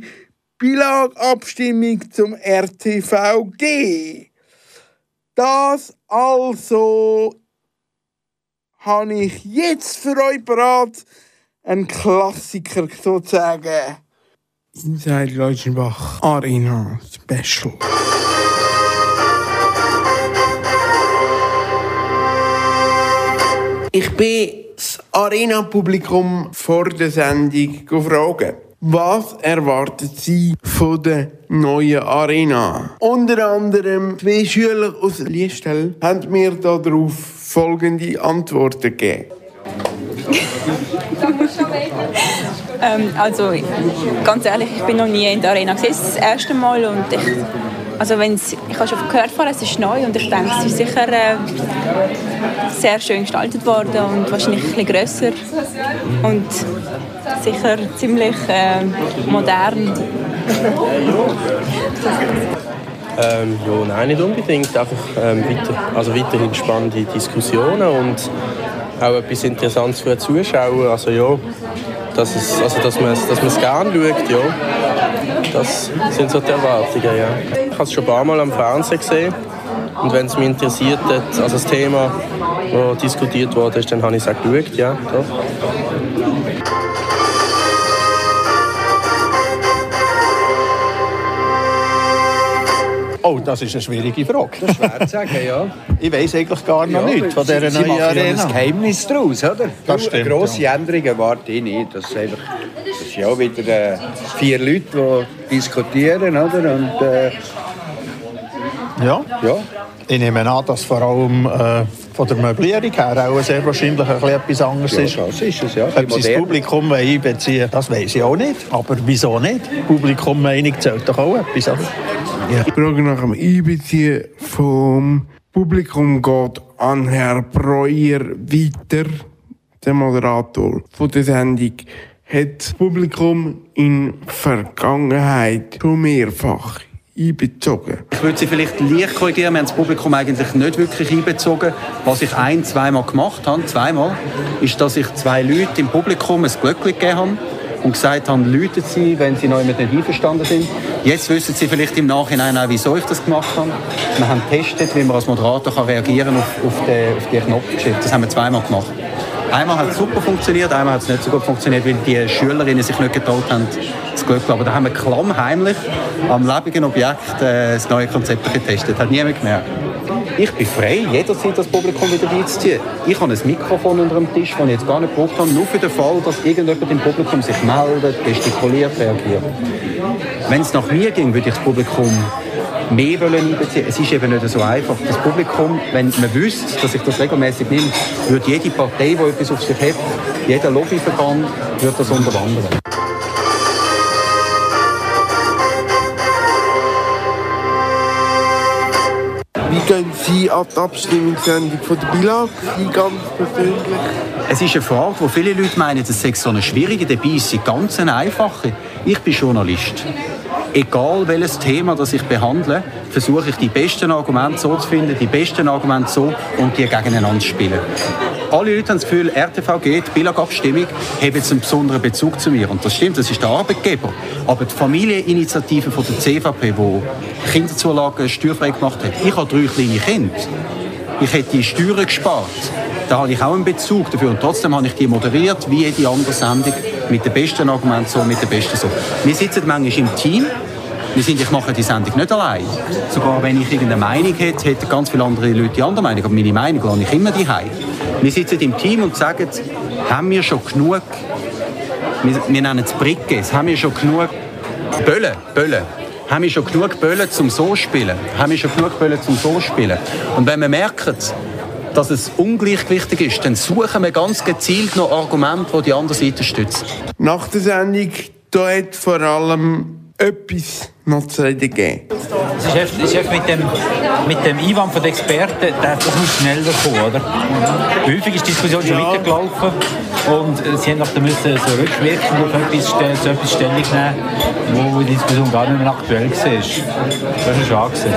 Bilag-Abstimmung zum RTVG. Das also habe ich jetzt für euch parat. Ein Klassiker sozusagen. Inside Leutschenbach Arena Special. Ich bin das Arena-Publikum vor der Sendung gefragt. Was erwartet Sie von der neuen Arena? Unter anderem zwei Schüler aus Liestel haben mir darauf folgende Antworten gegeben. <laughs> Ähm, also ganz ehrlich, ich bin noch nie in der Arena gewesen, das erste Mal und ich, also wenn's, ich habe schon gehört es ist neu und ich denke, es ist sicher äh, sehr schön gestaltet worden und wahrscheinlich ein bisschen grösser und sicher ziemlich äh, modern. Ähm, ja, nein, nicht unbedingt. Einfach ähm, weiter, also weiterhin spannende Diskussionen und auch etwas Interessantes für die Zuschauer. Also ja, dass, es, also, dass man es dass man's gerne schaut, ja. Das sind so die Erwartungen, ja. Ich habe es schon ein paar Mal am Fernsehen gesehen und wenn es mich interessiert hat, also das Thema, das diskutiert wurde, dann habe ich es auch geschaut, ja. Doch. Oh, das ist eine schwierige Frage. Das ist schwer zu sagen, ja. <laughs> Ich weiß eigentlich gar noch Ja, nichts von dieser Sie neuen machen ja Arena. ein Geheimnis daraus, oder? Das stimmt, grosse Änderung erwarte ich nicht. Das, ist einfach, das ist ja wieder äh, vier Leute, die diskutieren, oder? Und, äh, Ja. ja. Ich nehme an, dass vor allem äh, von der Möblierung her auch sehr wahrscheinlich ein bisschen etwas anderes Ja, ist. das ist es, ja. Ob sie das. Publikum einbeziehen das weiß ich auch nicht. Aber wieso nicht? Publikummeinung zählt doch auch etwas. Oder? Die Frage nach dem Einbeziehen vom Publikum geht an Herr Breuer weiter, der Moderator von der Sendung. Hat das Publikum in Vergangenheit schon mehrfach einbezogen? Ich würde sie vielleicht leicht korrigieren. Wir haben das Publikum eigentlich nicht wirklich einbezogen. Was ich ein-, zweimal gemacht habe, zweimal, ist, dass ich zwei Leute im Publikum ein Glöckchen gegeben habe und gesagt habe, läuten Sie, wenn Sie noch nicht einverstanden sind. Jetzt wissen Sie vielleicht im Nachhinein auch, wieso ich das gemacht habe. Wir haben getestet, wie man als Moderator kann reagieren auf, auf, den, auf die Knopfgeschichte. Das haben wir zweimal gemacht. Einmal hat es super funktioniert, einmal hat es nicht so gut funktioniert, weil die Schülerinnen sich nicht getraut haben, das Glück Aber da haben wir klammheimlich am lebenden Objekt äh, das neue Konzept getestet. Hat niemand gemerkt. Ich bin frei, jederzeit das Publikum wieder beizuziehen. Ich habe ein Mikrofon unter dem Tisch, das ich jetzt gar nicht gebraucht habe, nur für den Fall, dass irgendjemand im Publikum sich meldet, gestikuliert, reagiert. Wenn es nach mir ging, würde ich das Publikum mehr wollen einbeziehen. Es ist eben nicht so einfach. Das Publikum, wenn man wüsste, dass ich das regelmäßig nehme, würde jede Partei, die etwas auf sich hat, jeder Lobbyverband, würde das unterwandern. Gehen Sie an die Abstimmungssendung von der Bilag? Sie ganz persönlich? Es ist eine Frage, wo viele Leute meinen, das sei so eine schwierige, dabei ist sie ganz eine einfache. Ich bin Journalist. Egal welches Thema das ich behandle, versuche ich die besten Argumente so zu finden, die besten Argumente so und die gegeneinander zu spielen. Alle Leute haben das Gefühl, RTV geht, die Billag-Abstimmung, haben jetzt einen besonderen Bezug zu mir. Und das stimmt, das ist der Arbeitgeber. Aber die Familieninitiative von der CVP, die Kinderzulagen steuerfrei gemacht hat, ich habe drei kleine Kinder. Ich hätte die Steuern gespart. Da habe ich auch einen Bezug dafür. Und trotzdem habe ich die moderiert, wie jede andere Sendung, mit den besten Argumenten so, mit den besten so. Wir sitzen manchmal im Team. Wir sind, ich mache die Sendung nicht allein. Sogar wenn ich irgendeine Meinung hätte, hätten ganz viele andere Leute die andere Meinung. Aber meine Meinung lasse ich immer daheim. Wir sitzen im Team und sagen, haben wir schon genug, wir, wir nennen es Brickes, haben wir schon genug Böllen, Böllen. Haben wir schon genug Böllen zum so spielen? Haben wir schon genug Böllen zum so spielen? Und wenn wir merken, dass es ungleichgewichtig ist, dann suchen wir ganz gezielt noch Argumente, die die andere Seite stützen. Nach der Sendung, da hat vor allem etwas noch zu reden gegeben. Es ist es ist mit, dem, mit dem Einwand von den Experten, der- das muss schneller kommen, oder? Häufig ist die Diskussion schon weitergelaufen und sie haben nach der müssen so rückwirkend auf etwas, stellen, zu etwas Stellung nehmen, wo die Diskussion gar nicht mehr aktuell war. Das ist schon angesehen.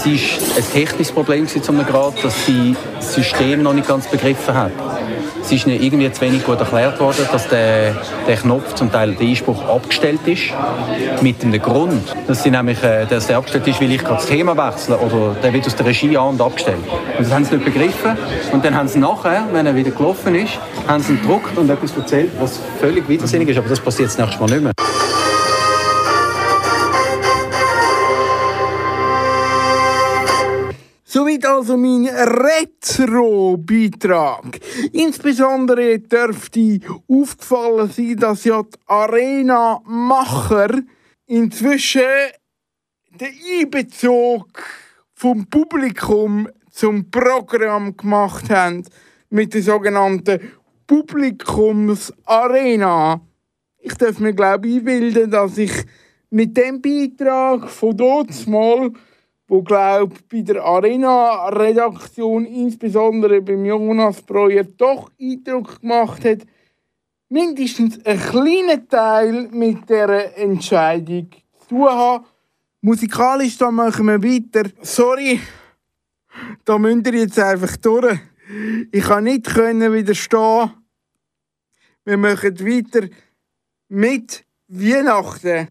Es war ein technisches Problem zu einem Grad, dass sie das System noch nicht ganz begriffen hat. Es ist ihnen irgendwie zu wenig gut erklärt worden, dass der, der Knopf zum Teil der Einspruch abgestellt ist. Mit dem Grund, dass, sie nämlich, äh, dass der abgestellt ist, weil ich gerade das Thema wechsle oder der wird aus der Regie an und abgestellt. Und das haben sie nicht begriffen. Und dann haben sie nachher, wenn er wieder gelaufen ist, haben sie ihn gedruckt und etwas erzählt, was völlig widersinnig ist. Aber das passiert das nächste Mal nicht mehr. Also mein Retro-Beitrag. Insbesondere dürfte aufgefallen sein, dass ja die Arena-Macher inzwischen den Einbezug vom Publikum zum Programm gemacht haben mit der sogenannten Publikumsarena. Ich darf mir glaube ich einbilden, dass ich mit dem Beitrag von dort mal wo glaub bei der Arena-Redaktion, insbesondere beim Jonas Breuer, doch Eindruck gemacht hat, mindestens einen kleinen Teil mit dieser Entscheidung zu haben. Musikalisch, da machen wir weiter. Sorry, da müsst ihr jetzt einfach durch. Ich kann nicht können widerstehen. Wir machen weiter mit Weihnachten.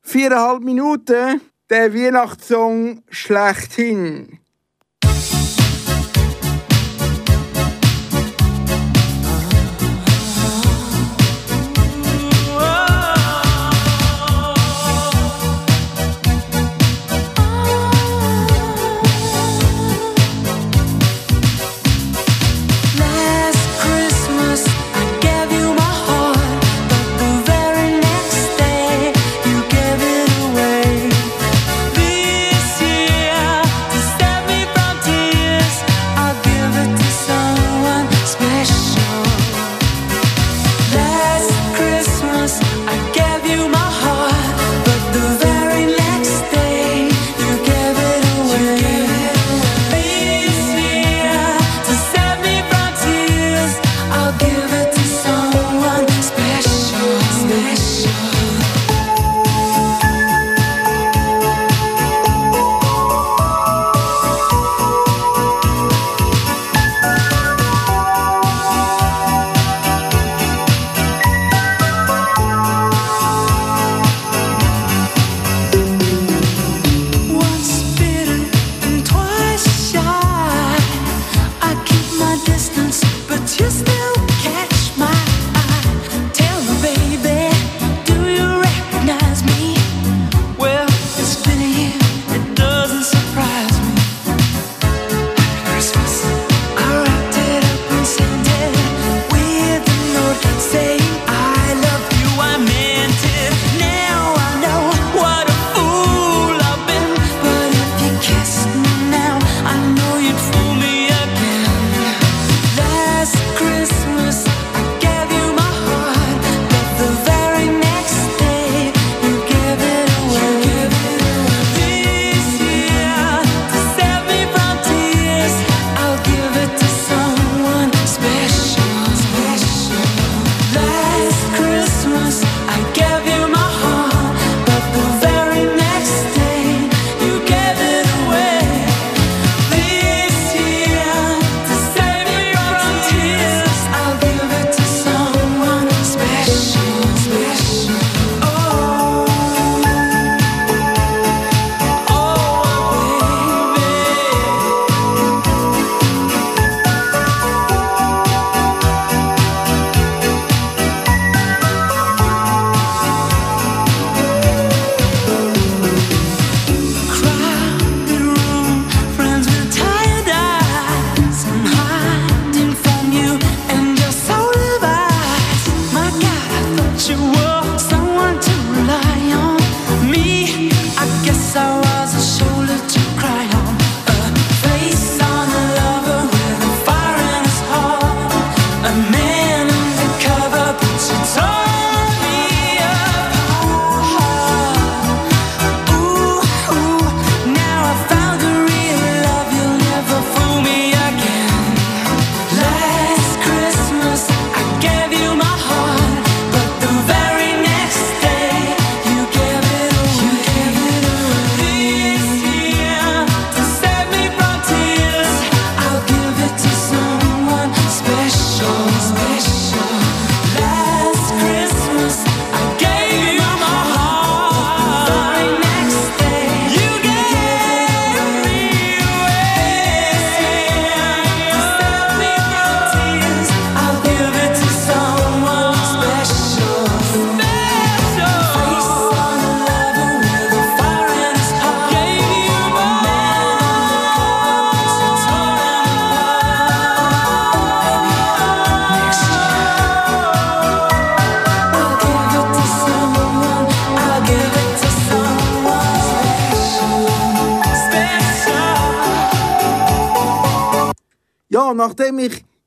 Viereinhalb Minuten, der Weihnachtssong schlechthin.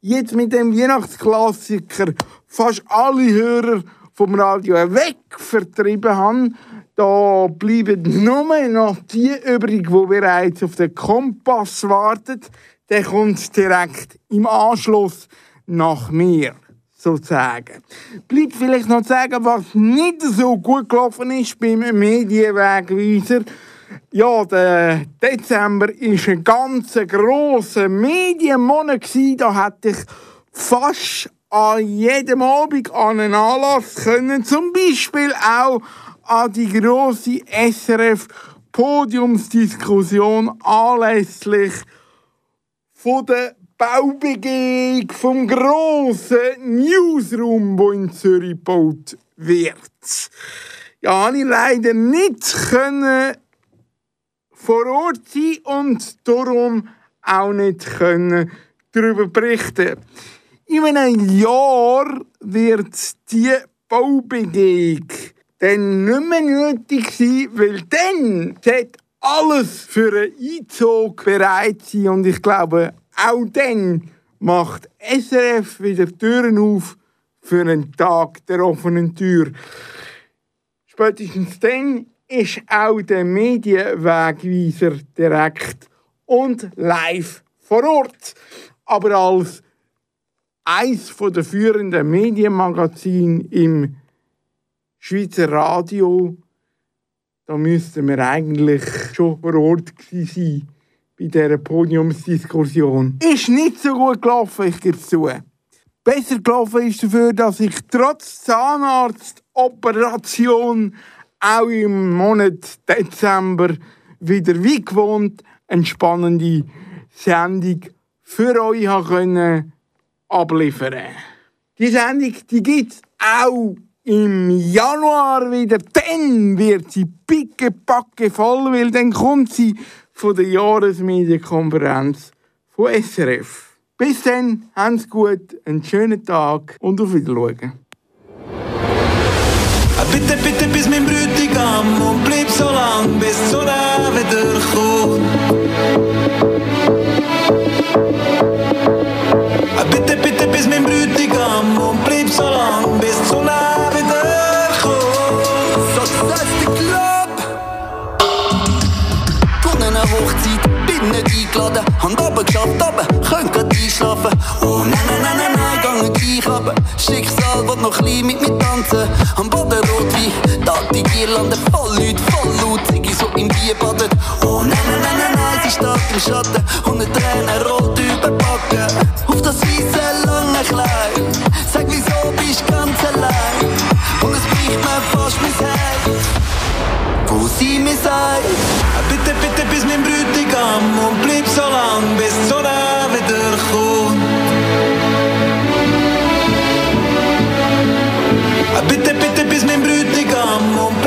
Jetzt mit dem Weihnachtsklassiker fast alle Hörer vom Radio weg vertrieben habe, da bleiben nur noch die übrig, die bereits auf den Kompass warten. Der kommt direkt im Anschluss nach mir, sozusagen. Bleibt vielleicht noch zu sagen, was nicht so gut gelaufen ist beim Medienwegweiser. Ja, der Dezember war ein ganz grosser Medienmonat. Da hätte ich fast an jedem Abend an einen Anlass können. Zum Beispiel auch an die grosse SRF Podiumsdiskussion anlässlich von der Baubegehung vom grossen Newsroom, wo in Zürich gebaut wird. Ja, habe ich leider nicht können vor Ort sein und darum auch nicht können darüber berichten. In einem Jahr wird die Baubegehung dann nicht mehr nötig sein, weil dann sollte alles für einen Einzug bereit sein und ich glaube, auch dann macht SRF wieder Türen auf für einen Tag der offenen Tür. Spätestens dann ist auch der Medienwegweiser direkt und live vor Ort. Aber als eins der führenden Medienmagazine im Schweizer Radio, da müssten wir eigentlich schon vor Ort sein bei dieser Podiumsdiskussion. Ist nicht so gut gelaufen, ich gebe es zu. Besser gelaufen ist dafür, dass ich trotz Zahnarztoperation auch im Monat Dezember wieder wie gewohnt eine spannende Sendung für euch können abliefern. Die Sendung die gibt es auch im Januar wieder. Dann wird sie pickepacke voll, weil dann kommt sie von der Jahresmedienkonferenz von SRF. Bis dann, habt's gut, einen schönen Tag und auf Wiedersehen. Bitte, bitte, bis mein Brütigam und bleib so lang, bis die Sonne wieder kommt. Bitte, bitte, bis mein Brütigam und bleib so lang, bis die Sonne wieder kommt. Success the Club. Gut an Hochzeit, bin nicht eingeladen. Hand oben geschafft, aber könnt grad einschlafen. Oh nein, nein, nein, nein, nein, gang nicht runter. Schicksal will noch klein mit mir tanzen. Am Boden Da die Girlande voll Leute, voll laut. Ziggy so im Bier badet. Oh nein, nein, nein, nein, nein, sie steht im Schatten. Und eine Träne rollt über die Backen. Auf das weiße lange Kleid. Sag, wieso bist du ganz allein? Und es bricht mir fast mein Herz. Wo sie mir sagt, Bitte, bitte, bis mein Brütigam und bleib so lang, bis die Sonne Brütigam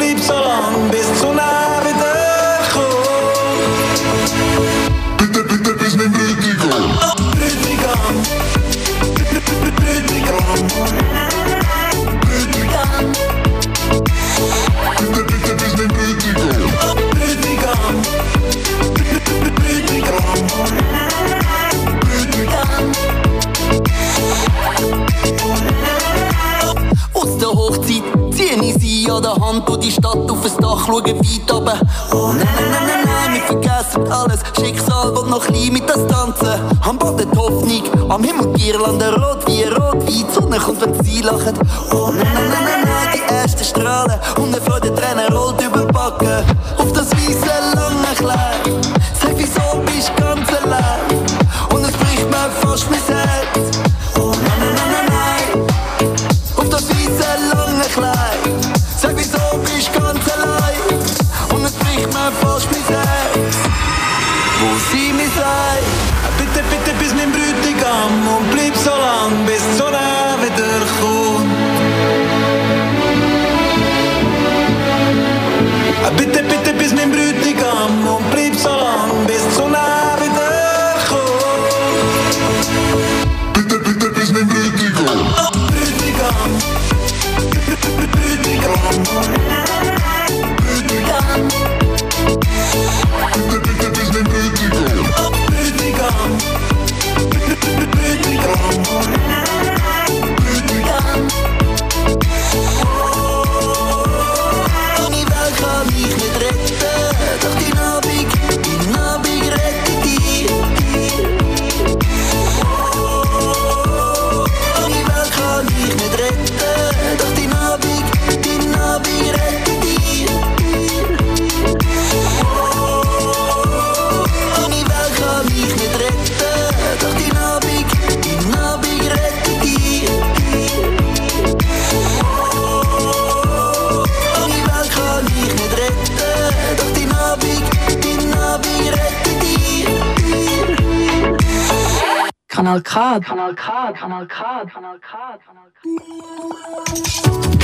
Hand durch die Stadt auf das Dach, schauen weit runter. Oh nein, nein, nein, nein, nein, wir vergessen alles. Schicksal will noch klein mit das Tanzen. Am Boden die Hoffnung, am Himmel Girlande rot wie rot, wie die Sonne kommt, wenn sie lachen. Oh nein, nein, nein, nein, nein, die ersten Strahlen und eine Freude Tränen rollt über Backen. Bitte, bitte, bis mein Brütigam. Kanal K. Kanal K. Kanal K. Kanal K. Kanal K.